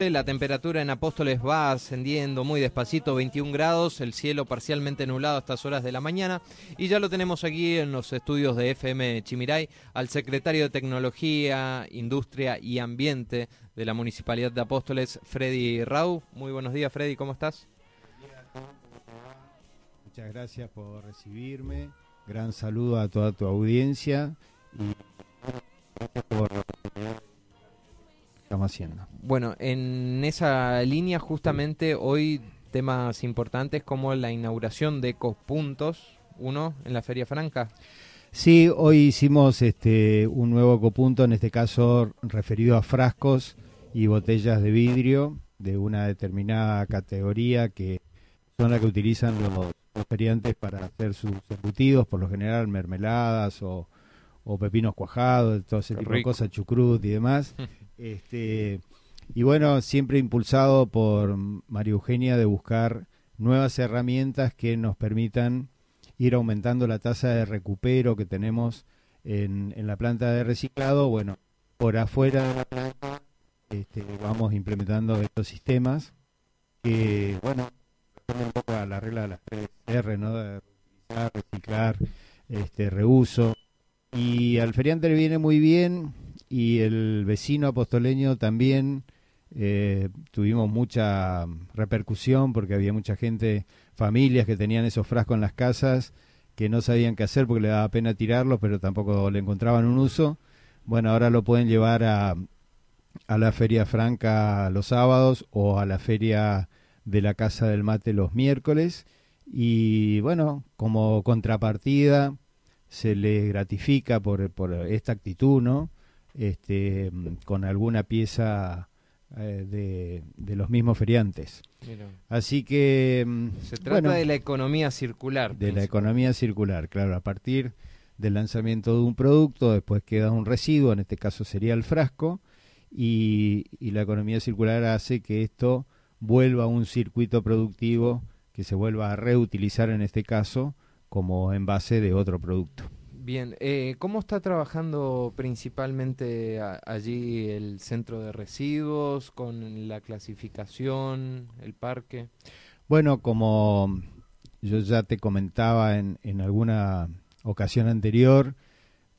La temperatura en Apóstoles va ascendiendo muy despacito, 21 grados, el cielo parcialmente nublado a estas horas de la mañana. Y ya lo tenemos aquí en los estudios de FM Chimiray al secretario de Tecnología, Industria y Ambiente de la Municipalidad de Apóstoles, Freddy Rau. Muy buenos días, Freddy, ¿cómo estás? Muchas gracias por recibirme. Gran saludo a toda tu audiencia y por estamos haciendo. Bueno, en esa línea justamente hoy temas importantes como la inauguración de Ecopuntos, uno en la Feria Franca. Sí, hoy hicimos este un nuevo ecopunto, en este caso referido a frascos y botellas de vidrio de una determinada categoría que son las que utilizan los, feriantes para hacer sus embutidos, por lo general mermeladas o, pepinos cuajados, todo ese tipo de cosas, chucrut y demás. Este, y bueno, siempre impulsado por María Eugenia de buscar nuevas herramientas que nos permitan ir aumentando la tasa de recupero que tenemos en, en la planta de reciclado. Bueno, por afuera de la planta este, vamos implementando estos sistemas que, bueno, un poco a la regla de las tres R, ¿no? De reciclar, este, reuso. Y al feriante le viene muy bien y el vecino apostoleño también eh, tuvimos mucha repercusión porque había mucha gente, familias que tenían esos frascos en las casas que no sabían qué hacer porque le daba pena tirarlos, pero tampoco le encontraban un uso. Bueno, ahora lo pueden llevar a, a la Feria Franca los sábados o a la Feria de la Casa del Mate los miércoles. Y bueno, como contrapartida se le gratifica por, por esta actitud, ¿no? Este, con alguna pieza eh, de, los mismos feriantes. Así que... Mm, Se trata de la economía circular. De la economía circular, claro, a partir del lanzamiento de un producto, después queda un residuo, en este caso sería el frasco, y, y la economía circular hace que esto vuelva a un circuito productivo que se vuelva a reutilizar en este caso como envase de otro producto. Bien, eh, ¿cómo está trabajando principalmente allí el centro de residuos con la clasificación, el parque? Bueno, como yo ya te comentaba en, en alguna ocasión anterior,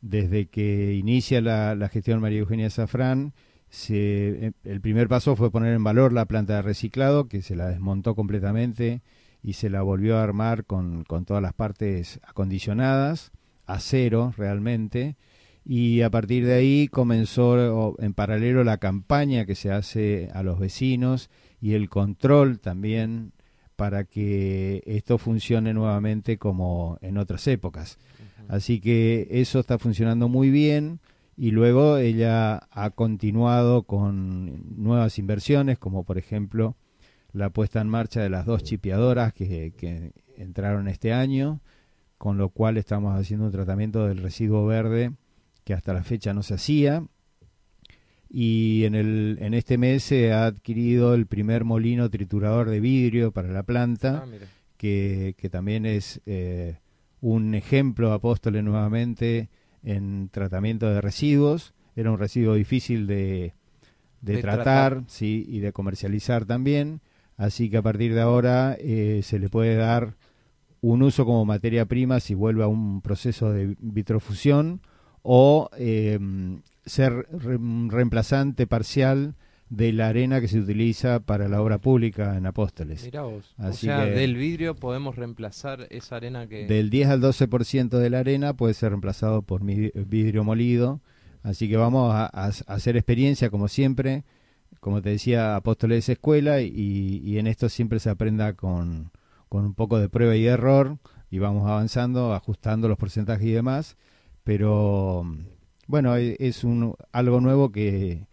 desde que inicia la, la gestión María Eugenia Zafrán, se, eh, el primer paso fue poner en valor la planta de reciclado, que se la desmontó completamente y se la volvió a armar con, con todas las partes acondicionadas a cero realmente y a partir de ahí comenzó en paralelo la campaña que se hace a los vecinos y el control también para que esto funcione nuevamente como en otras épocas. Así que eso está funcionando muy bien y luego ella ha continuado con nuevas inversiones como por ejemplo la puesta en marcha de las dos chipeadoras que, que entraron este año con lo cual estamos haciendo un tratamiento del residuo verde que hasta la fecha no se hacía. Y en, el, en este mes se ha adquirido el primer molino triturador de vidrio para la planta, ah, que, que, también es eh, un ejemplo, apóstole nuevamente, en tratamiento de residuos. Era un residuo difícil de, de, tratar, Sí, y de comercializar también. Así que a partir de ahora eh, se le puede dar un uso como materia prima si vuelve a un proceso de vitrofusión o em, ser reemplazante parcial de la arena que se utiliza para la obra pública en Apóstoles. Mirá vos. o sea, del vidrio podemos reemplazar esa arena que... Del 10 al 12% de la arena puede ser reemplazado por vidrio molido. Así que vamos a, hacer experiencia como siempre. Como te decía, Apóstoles es escuela y, y en esto siempre se aprenda con, con un poco de prueba y error y vamos avanzando, ajustando los porcentajes y demás, pero bueno, e, es un, algo nuevo que,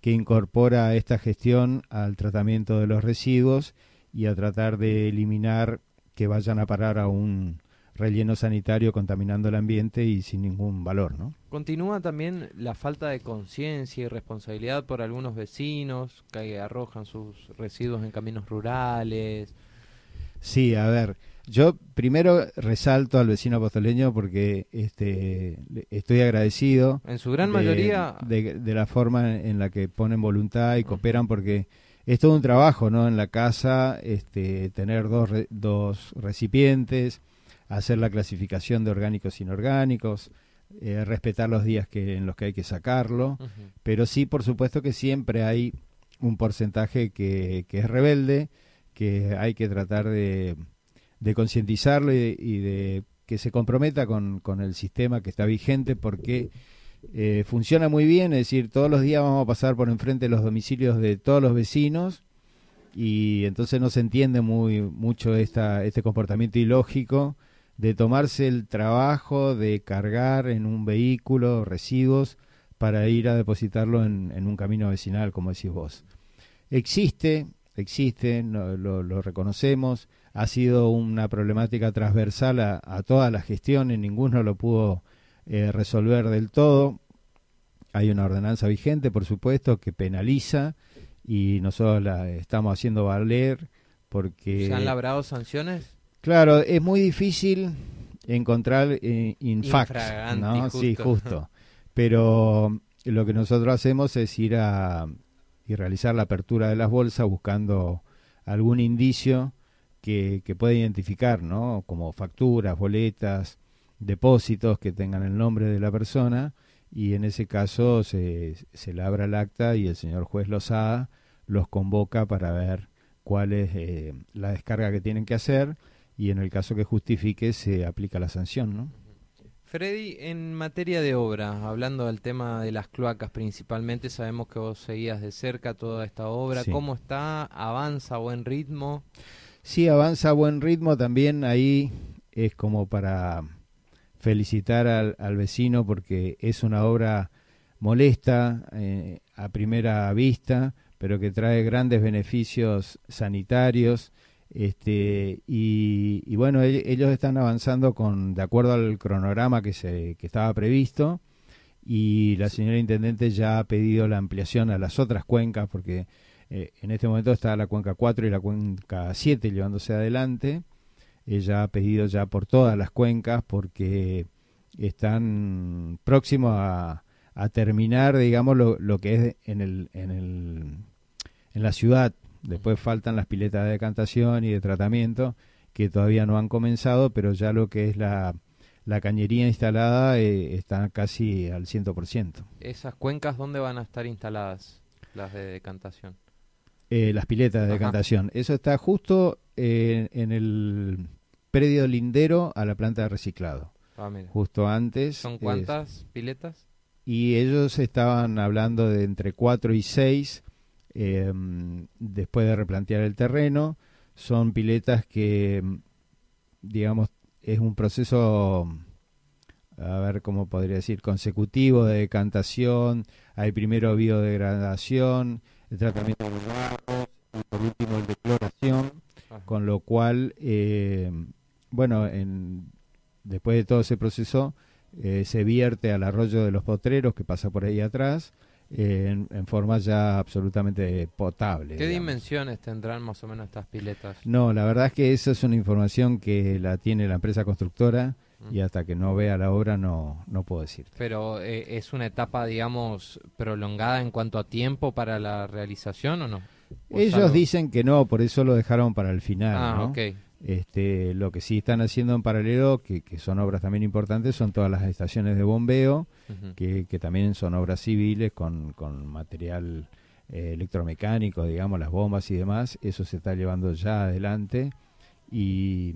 que incorpora esta gestión al tratamiento de los residuos y a tratar de eliminar que vayan a parar a un relleno sanitario contaminando el ambiente y sin ningún valor, ¿no? Continúa también la falta de conciencia y responsabilidad por algunos vecinos que arrojan sus residuos en caminos rurales, Sí, a ver, yo primero resalto al vecino apostoleño porque este, estoy agradecido. En su gran mayoría. De, la forma en la que ponen voluntad y cooperan porque es todo un trabajo, ¿no? En la casa, este, tener dos, dos recipientes, hacer la clasificación de orgánicos e inorgánicos, eh, respetar los días que, en los que hay que sacarlo, pero sí, por supuesto que siempre hay un porcentaje que, que es rebelde, que hay que tratar de, de concientizarlo y, de que se comprometa con, el sistema que está vigente porque eh, funciona muy bien, es decir, todos los días vamos a pasar por enfrente de los domicilios de todos los vecinos y entonces no se entiende muy mucho esta, este comportamiento ilógico de tomarse el trabajo de cargar en un vehículo residuos para ir a depositarlo en, un camino vecinal, como decís vos. Existe, existe, lo, reconocemos, ha sido una problemática transversal a, a todas las gestiones, ninguno lo pudo eh, resolver del todo. Hay una ordenanza vigente, por supuesto, que penaliza y nosotros la estamos haciendo valer porque... ¿Se han labrado sanciones? Claro, es muy difícil encontrar eh, ¿no? Sí, justo. Pero lo que nosotros hacemos es ir a y realizar la apertura de las bolsas buscando algún indicio que, que pueda identificar, ¿no? Como facturas, boletas, depósitos que tengan el nombre de la persona y en ese caso se, se labra el acta y el señor juez Lozada los convoca para ver cuál es eh, la descarga que tienen que hacer y en el caso que justifique se aplica la sanción, ¿no? Freddy, en materia de obra, hablando del tema de las cloacas principalmente, sabemos que vos seguías de cerca toda esta obra. ¿Cómo está? ¿Avanza a buen ritmo? Sí, avanza a buen ritmo. También ahí es como para felicitar al, al vecino porque es una obra molesta eh, a primera vista, pero que trae grandes beneficios sanitarios este, y, bueno, ellos están avanzando con de acuerdo al cronograma que, se, que estaba previsto y la señora intendente ya ha pedido la ampliación a las otras cuencas porque eh, en este momento está la cuenca 4 y la cuenca 7 llevándose adelante. Ella ha pedido ya por todas las cuencas porque están próximos a, a terminar, digamos, lo, lo que es en, el, en, el, en la ciudad Después faltan las piletas de decantación y de tratamiento que todavía no han comenzado, pero ya lo que es la, la cañería instalada eh, está casi al 100%. ¿Esas cuencas dónde van a estar instaladas las de decantación? Eh, las piletas de decantación. Eso está justo eh, en el predio lindero a la planta de reciclado. Ah, justo antes. ¿Son cuántas piletas? Y ellos estaban hablando de entre 4 y 6 eh, después de replantear el terreno. Son piletas que, digamos, es un proceso, a ver cómo podría decir, consecutivo de decantación. Hay primero biodegradación, el tratamiento de los y por último el de cloración, con lo cual, eh, bueno, en, después de todo ese proceso, eh, se vierte al arroyo de los potreros que pasa por ahí atrás en, forma ya absolutamente potable. ¿Qué dimensiones tendrán más o menos estas piletas? No, la verdad es que esa es una información que la tiene la empresa constructora y hasta que no vea la obra no, no puedo decir. Pero eh, es una etapa, digamos, prolongada en cuanto a tiempo para la realización o no? Ellos dicen que no, por eso lo dejaron para el final. Ah, ¿no? Este, lo que sí están haciendo en paralelo, que, son obras también importantes, son todas las estaciones de bombeo, que, también son obras civiles con, con material eh, electromecánico, digamos, las bombas y demás. Eso se está llevando ya adelante. Y,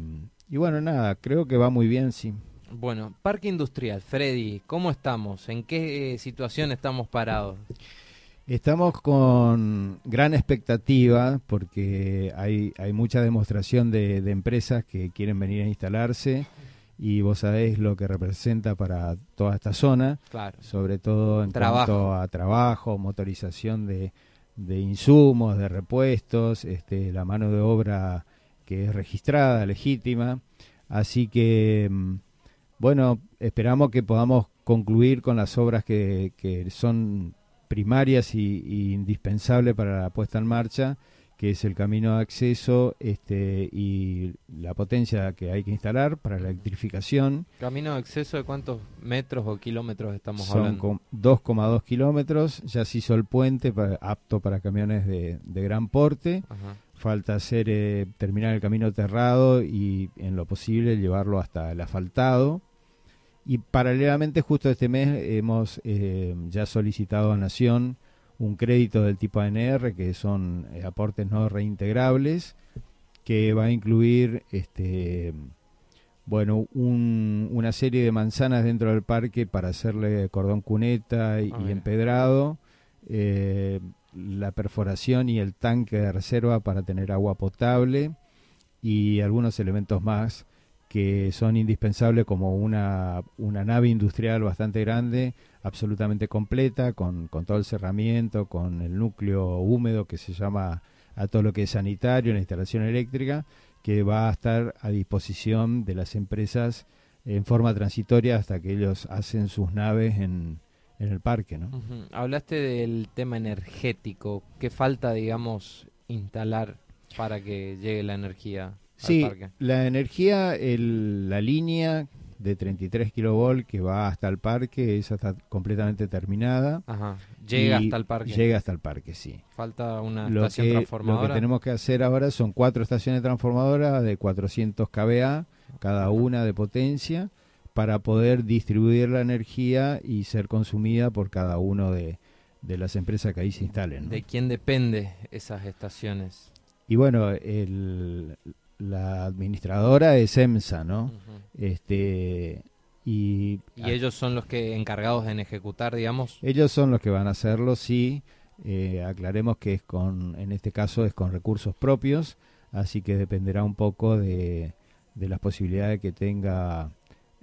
y bueno, nada, creo que va muy bien, sí. Bueno, Parque Industrial, Freddy, ¿cómo estamos? ¿En qué situación estamos parados? Estamos con gran expectativa porque hay, hay mucha demostración de, empresas que quieren venir a instalarse y vos sabés lo que representa para toda esta zona, sobre todo en cuanto a trabajo, motorización de, de insumos, de repuestos, este, la mano de obra que es registrada, legítima. Así que, mm, bueno, esperamos que podamos concluir con las obras que, que son primarias y, indispensable para la puesta en marcha, que es el camino de acceso este, y la potencia que hay que instalar para la electrificación. ¿Camino de acceso de cuántos metros o kilómetros estamos Son hablando? 2,2 kilómetros, ya se hizo el puente apto para camiones de, gran porte. Falta hacer eh, terminar el camino cerrado y en lo posible llevarlo hasta el asfaltado. Y paralelamente justo este mes hemos eh, ya solicitado a Nación un crédito del tipo ANR, que son eh, aportes no reintegrables, que va a incluir este bueno una serie de manzanas dentro del parque para hacerle cordón cuneta y, ah, empedrado, eh, la perforación y el tanque de reserva para tener agua potable y algunos elementos más que son indispensables como una, una nave industrial bastante grande, absolutamente completa, con, con, todo el cerramiento, con el núcleo húmedo que se llama a todo lo que es sanitario, la instalación eléctrica, que va a estar a disposición de las empresas en forma transitoria hasta que ellos hacen sus naves en, en el parque. ¿no? Hablaste del tema energético, ¿qué falta, digamos, instalar para que llegue la energía Sí, la energía, el, la línea de 33 kilovolt que va hasta el parque, esa está completamente terminada. Ajá. Llega hasta el parque. Llega hasta el parque, sí. Falta una estación transformadora. Lo que tenemos que hacer ahora son cuatro estaciones transformadoras de 400 kVA, cada una de potencia, para poder distribuir la energía y ser consumida por cada uno de, de las empresas que ahí se instalen. ¿De quién depende esas estaciones? Y bueno, el, la administradora es EMSA, ¿no? Este y, y ellos son los que encargados en ejecutar, digamos. Ellos son los que van a hacerlo, sí. Eh, aclaremos que es con, en este caso es con recursos propios, así que dependerá un poco de, de las posibilidades que tenga,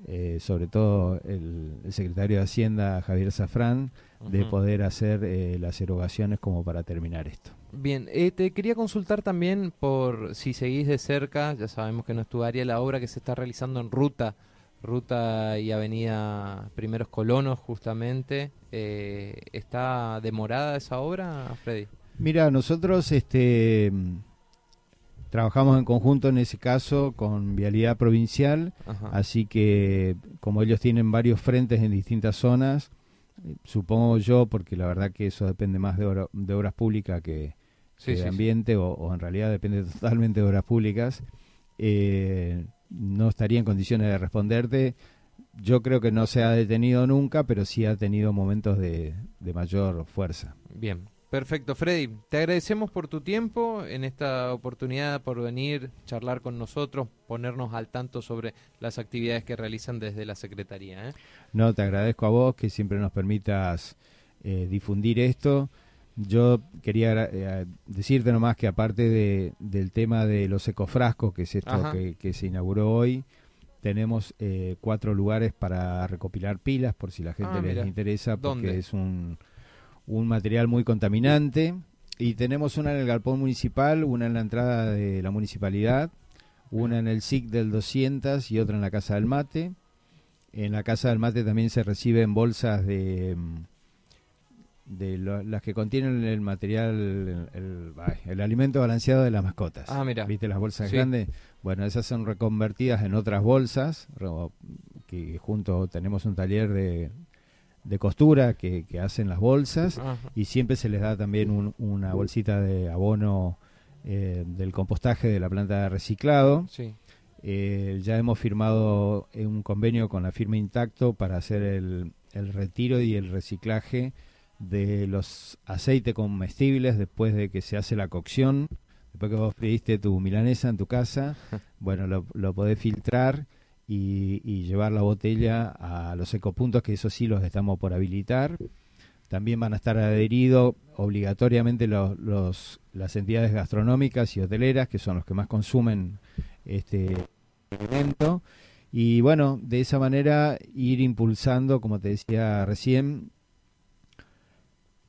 eh, sobre todo el, secretario de Hacienda Javier Safrán, de poder hacer eh, las erogaciones como para terminar esto. Bien, eh, te quería consultar también por si seguís de cerca, ya sabemos que no es tu área, la obra que se está realizando en Ruta, Ruta y Avenida Primeros Colonos justamente. ¿Está demorada esa obra, Freddy? Mira, nosotros este, trabajamos en conjunto en ese caso con Vialidad Provincial, así que como ellos tienen varios frentes en distintas zonas, supongo yo, porque la verdad que eso depende más de, de obras públicas que, de ambiente O, en realidad depende totalmente de obras públicas, eh, no estaría en condiciones de responderte. Yo creo que no se ha detenido nunca, pero sí ha tenido momentos de, mayor fuerza. Bien, Perfecto, Freddy. Te agradecemos por tu tiempo en esta oportunidad, por venir, charlar con nosotros, ponernos al tanto sobre las actividades que realizan desde la Secretaría. ¿eh? No, te agradezco a vos que siempre nos permitas eh, difundir esto. Yo quería eh, decirte nomás que aparte de, del tema de los ecofrascos, que es esto que, se inauguró hoy, tenemos eh, cuatro lugares para recopilar pilas, por si la gente ah, les interesa, porque es un, un material muy contaminante. Y tenemos una en el galpón municipal, una en la entrada de la municipalidad, una en el SIC del 200 y otra en la Casa del Mate. En la Casa del Mate también se reciben bolsas de de las que contienen el material, el, alimento balanceado de las mascotas. Ah, mira. ¿Viste las bolsas grandes? Bueno, esas son reconvertidas en otras bolsas, que junto tenemos un taller de, de costura que, hacen las bolsas y siempre se les da también una bolsita de abono eh, del compostaje de la planta de reciclado. Eh, ya hemos firmado un convenio con la firma Intacto para hacer el, el retiro y el reciclaje de los aceites comestibles después de que se hace la cocción, después que vos pediste tu milanesa en tu casa, bueno, lo, lo podés filtrar y, llevar la botella a los ecopuntos, que eso sí los estamos por habilitar. También van a estar adheridos obligatoriamente los, los, las entidades gastronómicas y hoteleras, que son los que más consumen este evento. Y bueno, de esa manera ir impulsando, como te decía recién,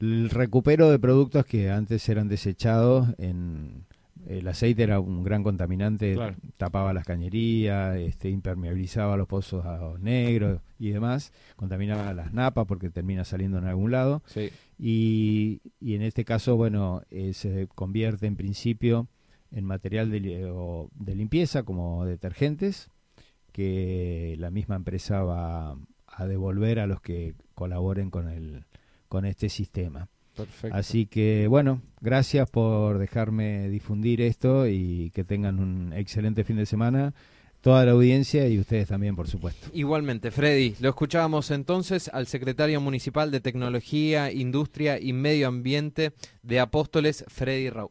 el recupero de productos que antes eran desechados en el aceite era un gran contaminante, tapaba las cañerías, este, impermeabilizaba los pozos negros y demás, contaminaba las napas porque termina saliendo en algún lado. y, y en este caso, bueno, eh, se convierte en principio en material de, de limpieza como detergentes que la misma empresa va a devolver a los que colaboren con el con este sistema. Perfecto. Así que bueno, gracias por dejarme difundir esto y que tengan un excelente fin de semana toda la audiencia y ustedes también, por supuesto. Igualmente, Freddy, lo escuchábamos entonces al secretario municipal de Tecnología, Industria y Medio Ambiente de Apóstoles, Freddy Rau.